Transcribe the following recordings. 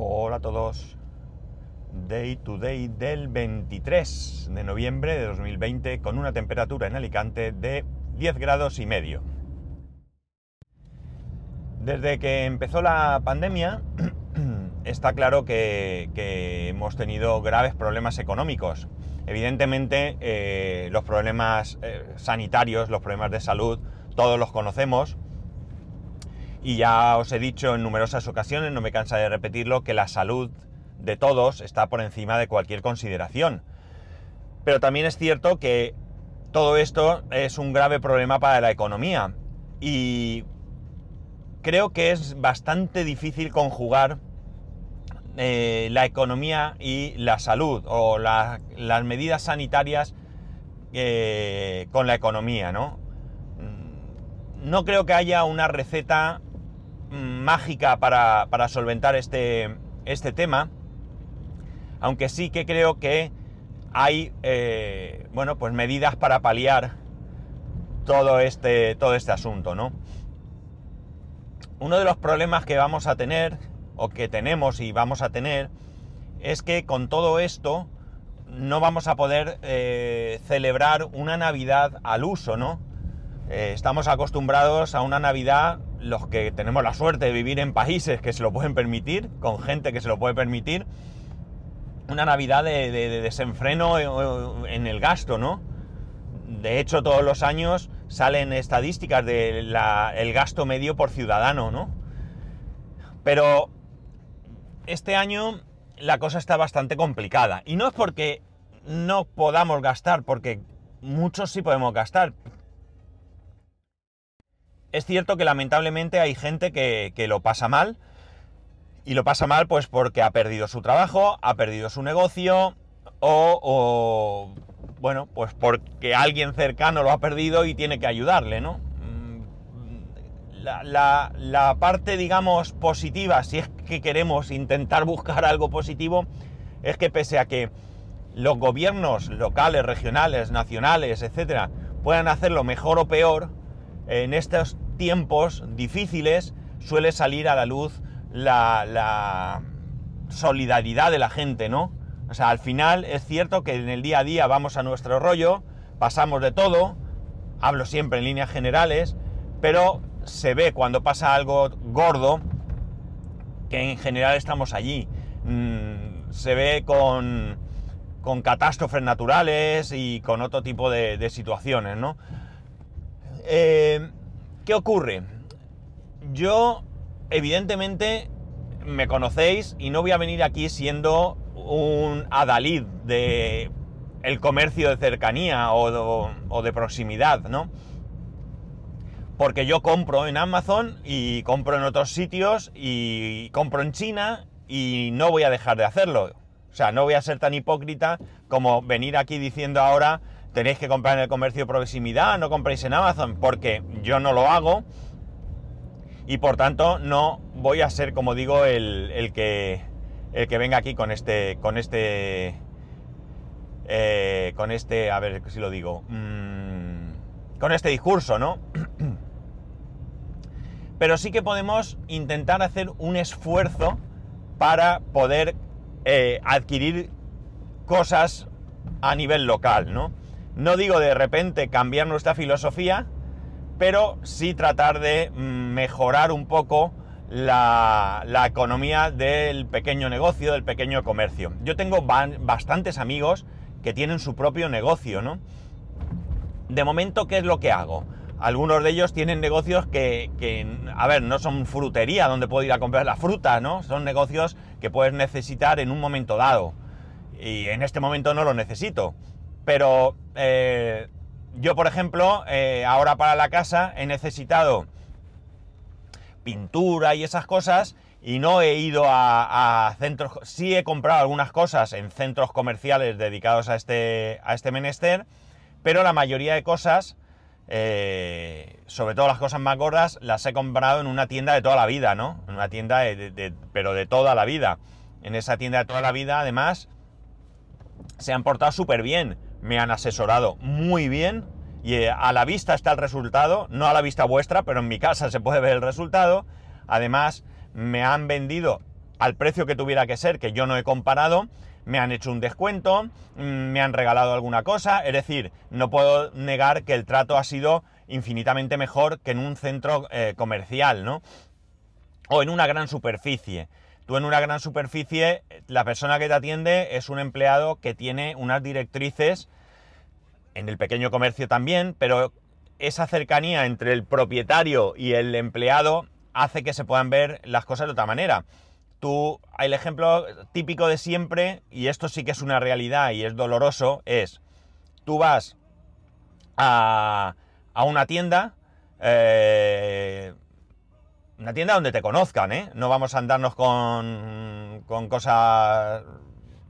Hola a todos. Day to day del 23 de noviembre de 2020 con una temperatura en Alicante de 10 grados y medio. Desde que empezó la pandemia está claro que, hemos tenido graves problemas económicos. Evidentemente eh, los problemas eh, sanitarios, los problemas de salud, todos los conocemos y ya os he dicho en numerosas ocasiones, no me cansa de repetirlo, que la salud de todos está por encima de cualquier consideración. Pero también es cierto que todo esto es un grave problema para la economía y creo que es bastante difícil conjugar eh, la economía y la salud o las medidas sanitarias eh, con la economía, ¿no? Mm, no creo que haya una receta mágica para, solventar este, este, tema, aunque sí que creo que hay, eh, bueno, pues medidas para paliar todo este, todo este asunto, ¿no? Uno de los problemas que vamos a tener, o que tenemos y vamos a tener, es que con todo esto no vamos a poder eh, celebrar una Navidad al uso, ¿no? Eh, estamos acostumbrados a una Navidad, los que tenemos la suerte de vivir en países que se lo pueden permitir, con gente que se lo puede permitir, una Navidad de, desenfreno en el gasto, ¿no? De hecho, todos los años salen estadísticas del gasto medio por ciudadano, ¿no? Pero este año la cosa está bastante complicada. Y no es porque no podamos gastar, porque muchos sí podemos gastar, es cierto que lamentablemente hay gente que, lo pasa mal. Y lo pasa mal pues porque ha perdido su trabajo, ha perdido su negocio o, bueno, pues porque alguien cercano lo ha perdido y tiene que ayudarle, ¿no? Mm, la, la, parte, digamos, positiva, si es que queremos intentar buscar algo positivo, es que pese a que los gobiernos locales, regionales, nacionales, etcétera, puedan hacerlo mejor o peor, en estos tiempos difíciles suele salir a la luz la, solidaridad de la gente, ¿no? O sea, al final es cierto que en el día a día vamos a nuestro rollo, pasamos de todo, hablo siempre en líneas generales, pero se ve cuando pasa algo gordo que en general estamos allí. Mm, se ve con, catástrofes naturales y con otro tipo de, de situaciones, ¿no? Eh, ¿Qué ocurre? Yo, evidentemente, me conocéis y no voy a venir aquí siendo un adalid de el comercio de cercanía o o de proximidad, ¿no? Porque yo compro en Amazon y compro en otros sitios y compro en China y no voy a dejar de hacerlo. O sea, no voy a ser tan hipócrita como venir aquí diciendo ahora tenéis que comprar en el comercio de proximidad, no compréis en Amazon, porque yo no lo hago y por tanto no voy a ser, como digo, el, que, el que venga aquí con este, con este, eh, con este, a ver si lo digo, mm, con este discurso, ¿no? Pero sí que podemos intentar hacer un esfuerzo para poder eh, adquirir cosas a nivel local, ¿no? No digo de repente cambiar nuestra filosofía, pero sí tratar de mejorar un poco la, economía del pequeño negocio, del pequeño comercio. Yo tengo bastantes amigos que tienen su propio negocio, ¿no? De momento, ¿qué es lo que hago? Algunos de ellos tienen negocios que, que, a ver, no son frutería donde puedo ir a comprar la fruta, ¿no? Son negocios que puedes necesitar en un momento dado. Y en este momento no lo necesito. Pero eh, yo, por ejemplo, eh, ahora para la casa he necesitado pintura y esas cosas y no he ido a, centros, sí he comprado algunas cosas en centros comerciales dedicados a este, a este menester, pero la mayoría de cosas, eh, sobre todo las cosas más gordas, las he comprado en una tienda de toda la vida, ¿no? En una tienda, pero de toda la vida. En esa tienda de toda la vida, además, se han portado súper bien me han asesorado muy bien y eh, a la vista está el resultado, no a la vista vuestra, pero en mi casa se puede ver el resultado. Además, me han vendido al precio que tuviera que ser, que yo no he comparado, me han hecho un descuento, mm, me han regalado alguna cosa, es decir, no puedo negar que el trato ha sido infinitamente mejor que en un centro eh, comercial, ¿no? O en una gran superficie. Tú en una gran superficie, la persona que te atiende es un empleado que tiene unas directrices, en el pequeño comercio también, pero esa cercanía entre el propietario y el empleado hace que se puedan ver las cosas de otra manera. Tú, el ejemplo típico de siempre, y esto sí que es una realidad y es doloroso, es, tú vas a, a una tienda, eh, una tienda donde te conozcan, ¿eh? No vamos a andarnos con, con cosas...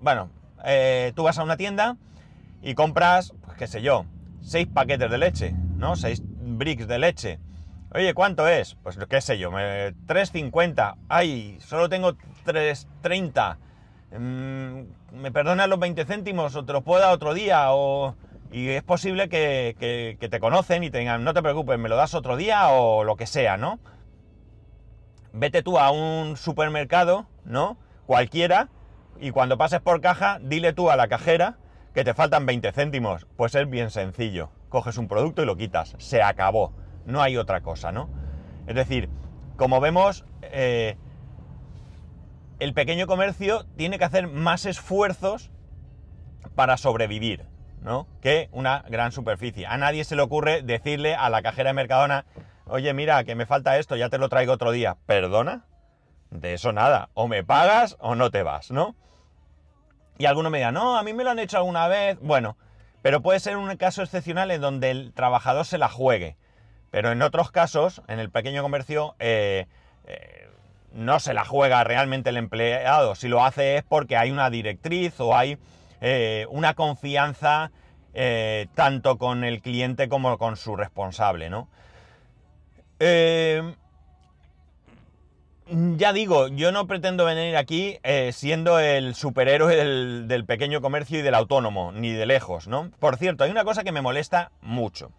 Bueno, eh, tú vas a una tienda y compras, pues qué sé yo, seis paquetes de leche, ¿no? Seis bricks de leche. Oye, ¿cuánto es? Pues qué sé yo, 3.50. Ay, solo tengo 3.30. Mm, ¿Me perdonas los 20 céntimos o te los puedo dar otro día? O... Y es posible que, que, que te conocen y te digan, no te preocupes, me lo das otro día o lo que sea, ¿no? Vete tú a un supermercado, ¿no? Cualquiera, y cuando pases por caja, dile tú a la cajera que te faltan 20 céntimos. Pues es bien sencillo. Coges un producto y lo quitas. Se acabó. No hay otra cosa, ¿no? Es decir, como vemos, eh, el pequeño comercio tiene que hacer más esfuerzos para sobrevivir, ¿no? Que una gran superficie. A nadie se le ocurre decirle a la cajera de Mercadona, oye, mira, que me falta esto, ya te lo traigo otro día. ¿Perdona? De eso nada. O me pagas o no te vas, ¿no? Y alguno me diga, no, a mí me lo han hecho alguna vez. Bueno, pero puede ser un caso excepcional en donde el trabajador se la juegue. Pero en otros casos, en el pequeño comercio, eh, eh, no se la juega realmente el empleado. Si lo hace es porque hay una directriz o hay eh, una confianza tanto con el cliente como con su responsable, ¿no? Eh, ya digo, yo no pretendo venir aquí eh, siendo el superhéroe del, pequeño comercio y del autónomo, ni de lejos, ¿no? Por cierto, hay una cosa que me molesta mucho.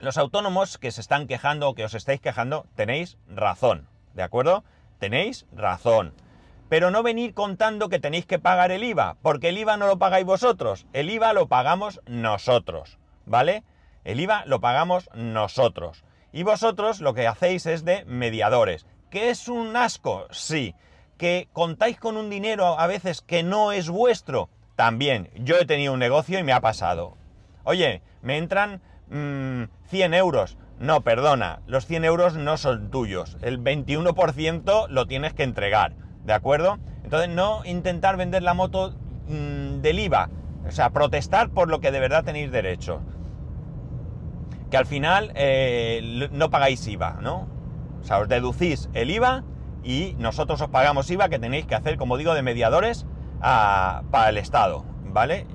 Los autónomos que se están quejando o que os estáis quejando, tenéis razón, ¿de acuerdo? Tenéis razón. Pero no venir contando que tenéis que pagar el IVA, porque el IVA no lo pagáis vosotros, el IVA lo pagamos nosotros, ¿vale? El IVA lo pagamos nosotros. Y vosotros lo que hacéis es de mediadores. ¿Que es un asco? Sí. ¿Que contáis con un dinero a veces que no es vuestro? También. Yo he tenido un negocio y me ha pasado. Oye, me entran 100 mm, euros. No, perdona, los 100 euros no son tuyos. El 21% lo tienes que entregar. ¿De acuerdo? Entonces no intentar vender la moto mm, del IVA. O sea, protestar por lo que de verdad tenéis derecho que al final eh, no pagáis IVA, ¿no? O sea, os deducís el IVA y nosotros os pagamos IVA que tenéis que hacer, como digo, de mediadores para el Estado, ¿vale?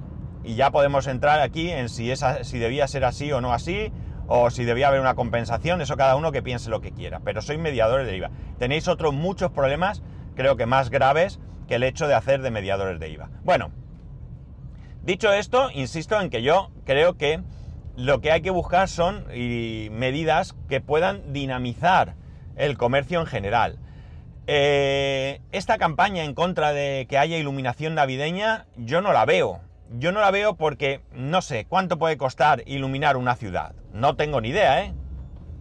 Y ya podemos entrar aquí en si, si debía ser así o no así, o si debía haber una compensación, eso cada uno que piense lo que quiera, pero sois mediadores de IVA. Tenéis otros muchos problemas, creo que más graves, que el hecho de hacer de mediadores de IVA. Bueno, dicho esto, insisto en que yo creo que lo que hay que buscar son medidas que puedan dinamizar el comercio en general. Eh, esta campaña en contra de que haya iluminación navideña, yo no la veo. Yo no la veo porque no sé cuánto puede costar iluminar una ciudad. No tengo ni idea, ¿eh?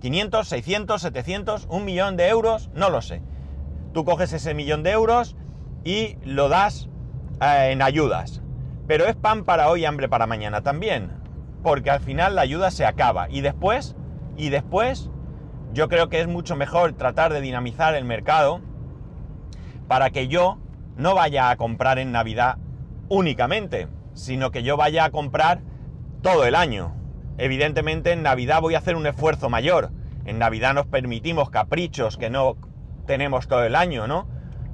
500, 600, 700, un millón de euros, no lo sé. Tú coges ese millón de euros y lo das eh, en ayudas. Pero es pan para hoy, hambre para mañana también porque al final la ayuda se acaba. Y después, y después, yo creo que es mucho mejor tratar de dinamizar el mercado para que yo no vaya a comprar en Navidad únicamente, sino que yo vaya a comprar todo el año. Evidentemente en Navidad voy a hacer un esfuerzo mayor. En Navidad nos permitimos caprichos que no tenemos todo el año, ¿no?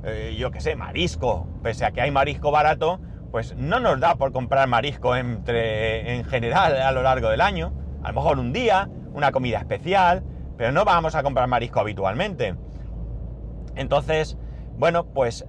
Eh, yo qué sé, marisco. Pese a que hay marisco barato, pues no nos da por comprar marisco entre, en general a lo largo del año. A lo mejor un día, una comida especial, pero no vamos a comprar marisco habitualmente. Entonces, bueno, pues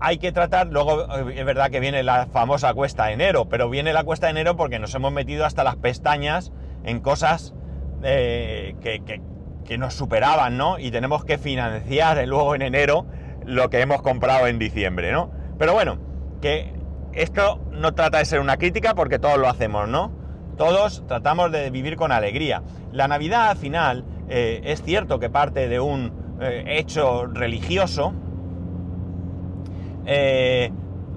hay que tratar, luego eh, es verdad que viene la famosa cuesta de enero, pero viene la cuesta de enero porque nos hemos metido hasta las pestañas en cosas eh, que, nos superaban, ¿no? Y tenemos que financiar luego en enero lo que hemos comprado en diciembre, ¿no? Pero bueno, que esto no trata de ser una crítica porque todos lo hacemos, ¿no? Todos tratamos de vivir con alegría. La Navidad al final eh, es cierto que parte de un eh, hecho religioso. Eh,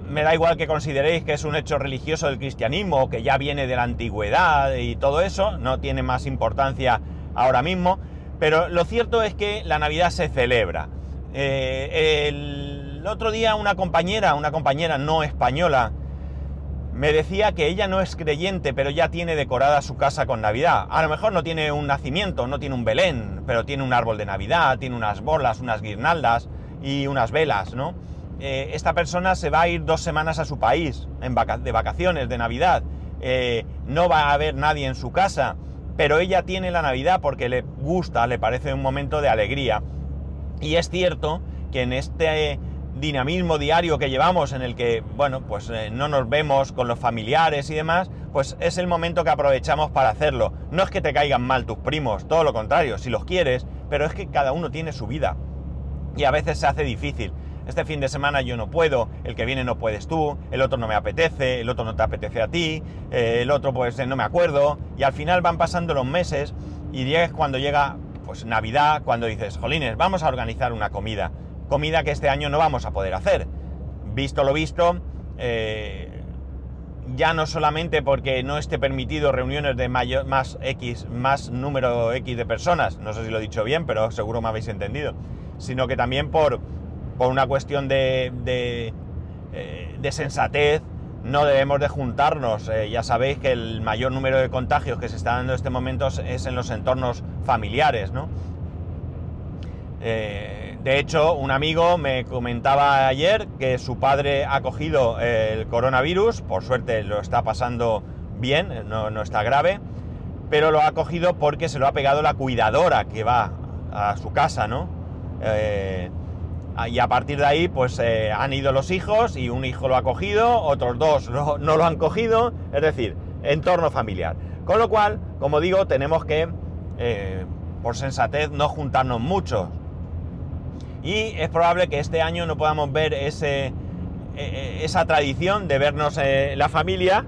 me da igual que consideréis que es un hecho religioso del cristianismo, que ya viene de la antigüedad y todo eso, no tiene más importancia ahora mismo, pero lo cierto es que la Navidad se celebra. el otro día una compañera, una compañera no española, me decía que ella no es creyente, pero ya tiene decorada su casa con Navidad. A lo mejor no tiene un nacimiento, no tiene un Belén, pero tiene un árbol de Navidad, tiene unas bolas, unas guirnaldas y unas velas, ¿no? Eh, esta persona se va a ir dos semanas a su país de vacaciones, de Navidad. Eh, no va a haber nadie en su casa, pero ella tiene la Navidad porque le gusta, le parece un momento de alegría. Y es cierto que en este dinamismo diario que llevamos en el que, bueno, pues eh, no nos vemos con los familiares y demás, pues es el momento que aprovechamos para hacerlo. No es que te caigan mal tus primos, todo lo contrario, si los quieres, pero es que cada uno tiene su vida y a veces se hace difícil. Este fin de semana yo no puedo, el que viene no puedes tú, el otro no me apetece, el otro no te apetece a ti, eh, el otro pues eh, no me acuerdo, y al final van pasando los meses y llegas cuando llega pues Navidad, cuando dices, jolines, vamos a organizar una comida comida que este año no vamos a poder hacer. Visto lo visto, eh, ya no solamente porque no esté permitido reuniones de mayor, más X, más número X de personas, no sé si lo he dicho bien, pero seguro me habéis entendido, sino que también por, por una cuestión de, de, eh, sensatez, no debemos de juntarnos. Eh, ya sabéis que el mayor número de contagios que se está dando en este momento es en los entornos familiares, ¿no? De hecho, un amigo me comentaba ayer que su padre ha cogido el coronavirus, por suerte lo está pasando bien, no, está grave, pero lo ha cogido porque se lo ha pegado la cuidadora que va a su casa, ¿no? Eh, y a partir de ahí, pues eh, han ido los hijos y un hijo lo ha cogido, otros dos no, lo han cogido, es decir, entorno familiar. Con lo cual, como digo, tenemos que, eh, por sensatez, no juntarnos mucho y es probable que este año no podamos ver ese, e, e, esa tradición de vernos eh, la familia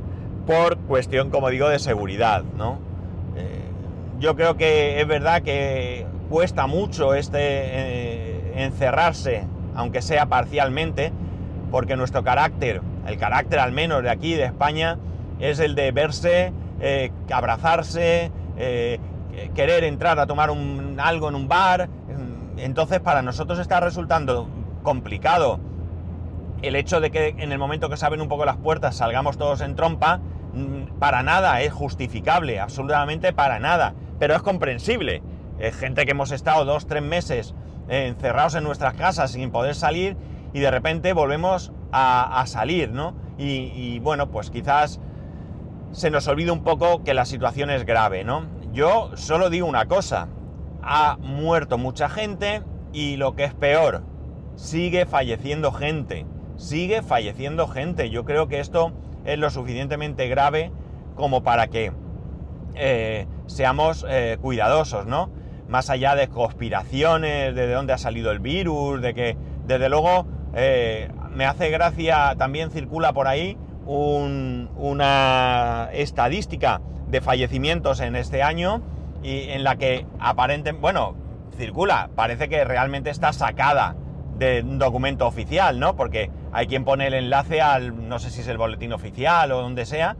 por cuestión, como digo, de seguridad, ¿no? Eh, yo creo que es verdad que cuesta mucho este eh, encerrarse, aunque sea parcialmente, porque nuestro carácter, el carácter al menos de aquí, de España, es el de verse, abrazarse, querer entrar a tomar algo en un bar, entonces para nosotros está resultando complicado el hecho de que en el momento que se abren un poco las puertas salgamos todos en trompa, mm, para nada es justificable, absolutamente para nada, pero es comprensible. Gente que hemos estado dos, tres meses encerrados en nuestras casas sin poder salir y de repente volvemos a, salir, ¿no? Y, bueno, pues quizás se nos olvide un poco que la situación es grave, ¿no? Yo solo digo una cosa, ha muerto mucha gente y lo que es peor, sigue falleciendo gente, sigue falleciendo gente. Yo creo que esto es lo suficientemente grave como para que eh, seamos eh, cuidadosos, ¿no? Más allá de conspiraciones, de dónde ha salido el virus, de que, desde luego, eh, me hace gracia, también circula por ahí una estadística de fallecimientos en este año y en la que aparentemente, bueno, circula, parece que realmente está sacada de un documento oficial, ¿no? Porque hay quien pone el enlace al, no sé si es el boletín oficial o donde sea,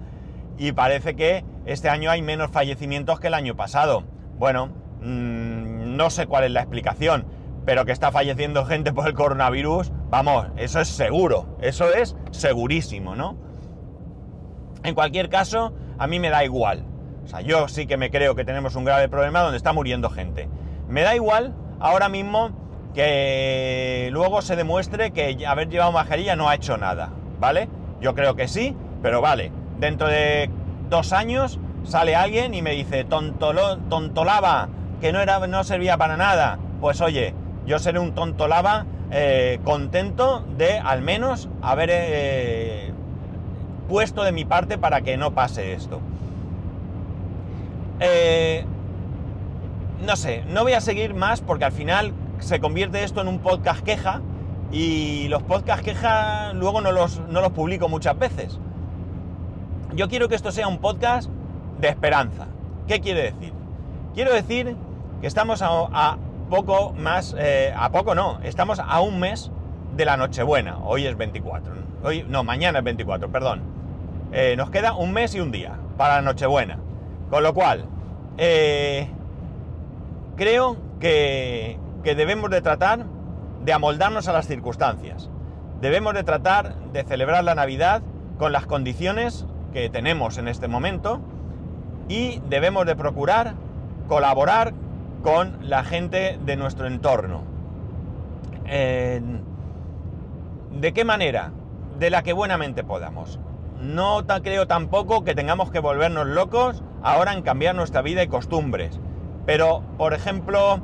y parece que este año hay menos fallecimientos que el año pasado. Bueno, mmm, no sé cuál es la explicación, pero que está falleciendo gente por el coronavirus, vamos, eso es seguro, eso es segurísimo, ¿no? En cualquier caso, a mí me da igual. Sea, yo sí que me creo que tenemos un grave problema donde está muriendo gente. Me da igual ahora mismo que luego se demuestre que haber llevado mascarilla no ha hecho nada, ¿vale? Yo creo que sí, pero vale. Dentro de dos años sale alguien y me dice, tontolaba, que no, era, no servía para nada. Pues oye, yo seré un tontolaba eh, contento de al menos haber eh, puesto de mi parte para que no pase esto. Eh, no sé, no voy a seguir más porque al final se convierte esto en un podcast queja y los podcast queja luego no los, no los publico muchas veces. Yo quiero que esto sea un podcast de esperanza. ¿Qué quiere decir? Quiero decir que estamos a, poco más, eh, a poco no, estamos a un mes de la Nochebuena. Hoy es 24, hoy, no, mañana es 24, perdón. Eh, nos queda un mes y un día para la Nochebuena. Con lo cual, eh, creo que, que debemos de tratar de amoldarnos a las circunstancias. Debemos de tratar de celebrar la Navidad con las condiciones que tenemos en este momento y debemos de procurar colaborar con la gente de nuestro entorno. ¿De qué manera? De la que buenamente podamos. No creo tampoco que tengamos que volvernos locos ahora en cambiar nuestra vida y costumbres. Pero, por ejemplo,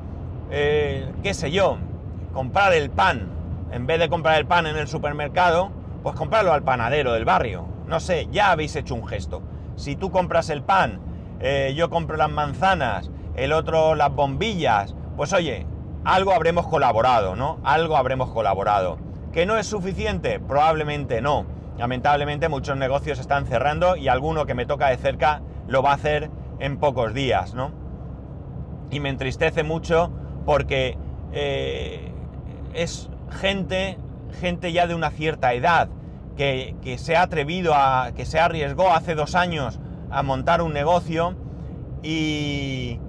eh, qué sé yo, comprar el pan, en vez de comprar el pan en el supermercado, pues comprarlo al panadero del barrio. No sé, ya habéis hecho un gesto. Si tú compras el pan, eh, yo compro las manzanas, el otro las bombillas, pues oye, algo habremos colaborado, ¿no? Algo habremos colaborado. ¿Que no es suficiente? Probablemente no. Lamentablemente muchos negocios están cerrando y alguno que me toca de cerca lo va a hacer en pocos días, ¿no? Y me entristece mucho porque eh, es gente, gente ya de una cierta edad, que, se ha atrevido a, que se arriesgó hace dos años a montar un negocio y,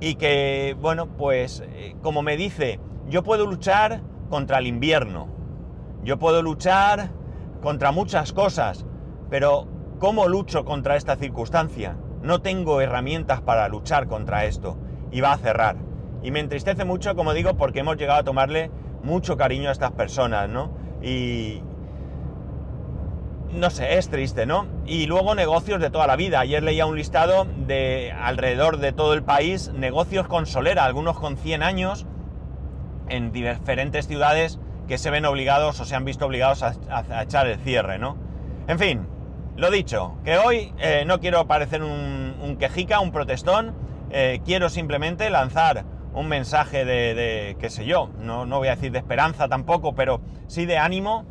y que, bueno, pues eh, como me dice, yo puedo luchar contra el invierno, yo puedo luchar contra muchas cosas, pero ¿cómo lucho contra esta circunstancia? No tengo herramientas para luchar contra esto y va a cerrar. Y me entristece mucho, como digo, porque hemos llegado a tomarle mucho cariño a estas personas, ¿no? Y... No sé, es triste, ¿no? Y luego negocios de toda la vida. Ayer leía un listado de alrededor de todo el país, negocios con solera, algunos con 100 años, en diferentes ciudades que se ven obligados o se han visto obligados a, echar el cierre, ¿no? En fin, lo dicho, que hoy eh, no quiero parecer un, quejica, un protestón, eh, quiero simplemente lanzar un mensaje de, qué sé yo, no, no, voy a decir de esperanza tampoco, pero sí de ánimo.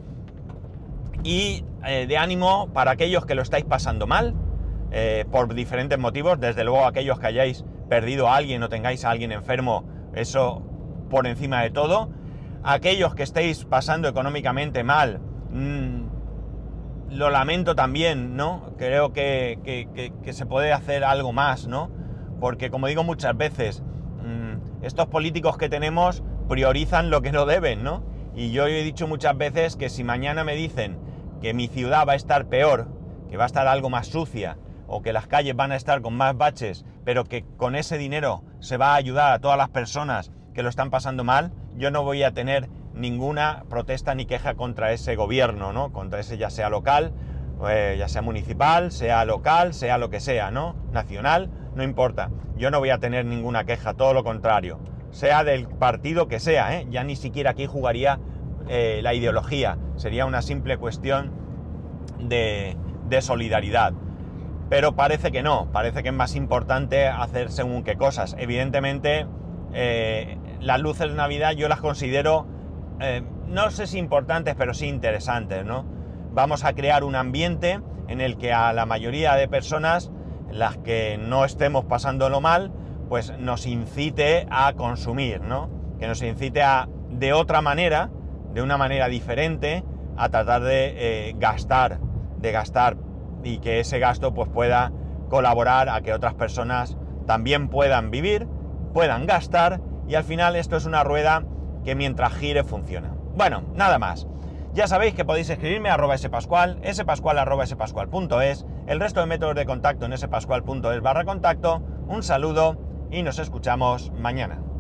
Y eh, de ánimo para aquellos que lo estáis pasando mal, por diferentes motivos, desde luego aquellos que hayáis perdido a alguien o tengáis a alguien enfermo, eso por encima de todo, aquellos que estéis pasando económicamente mal, mm, lo lamento también, ¿no? Creo que, que se puede hacer algo más, ¿no? Porque como digo muchas veces, estos políticos que tenemos priorizan lo que no deben, ¿no? Y yo he dicho muchas veces que si mañana me dicen que mi ciudad va a estar peor, que va a estar algo más sucia, o que las calles van a estar con más baches, pero que con ese dinero se va a ayudar a todas las personas que lo están pasando mal, yo no voy a tener ninguna protesta ni queja contra ese gobierno, ¿no? Contra ese ya sea local, eh, ya sea municipal, sea local, sea lo que sea, ¿no? Nacional, no importa. Yo no voy a tener ninguna queja, todo lo contrario. Sea del partido que sea, ¿eh? ya ni siquiera aquí jugaría eh, la ideología. Sería una simple cuestión de, solidaridad. Pero parece que no, parece que es más importante hacer según qué cosas. Evidentemente, eh, las luces de Navidad yo las considero, no sé si importantes, pero sí interesantes, ¿no? Vamos a crear un ambiente en el que a la mayoría de personas las que no estemos pasándolo mal, pues nos incite a consumir, ¿no? Que nos incite a, de otra manera, de una manera diferente, a tratar de eh, gastar, de gastar y que ese gasto pues pueda colaborar a que otras personas también puedan vivir, puedan gastar y al final esto es una rueda que mientras gire funciona. Bueno, nada más. Ya sabéis que podéis escribirme a arroba spascual, spascual arroba spascual.es, el resto de métodos de contacto en spascual.es barra contacto. Un saludo y nos escuchamos mañana.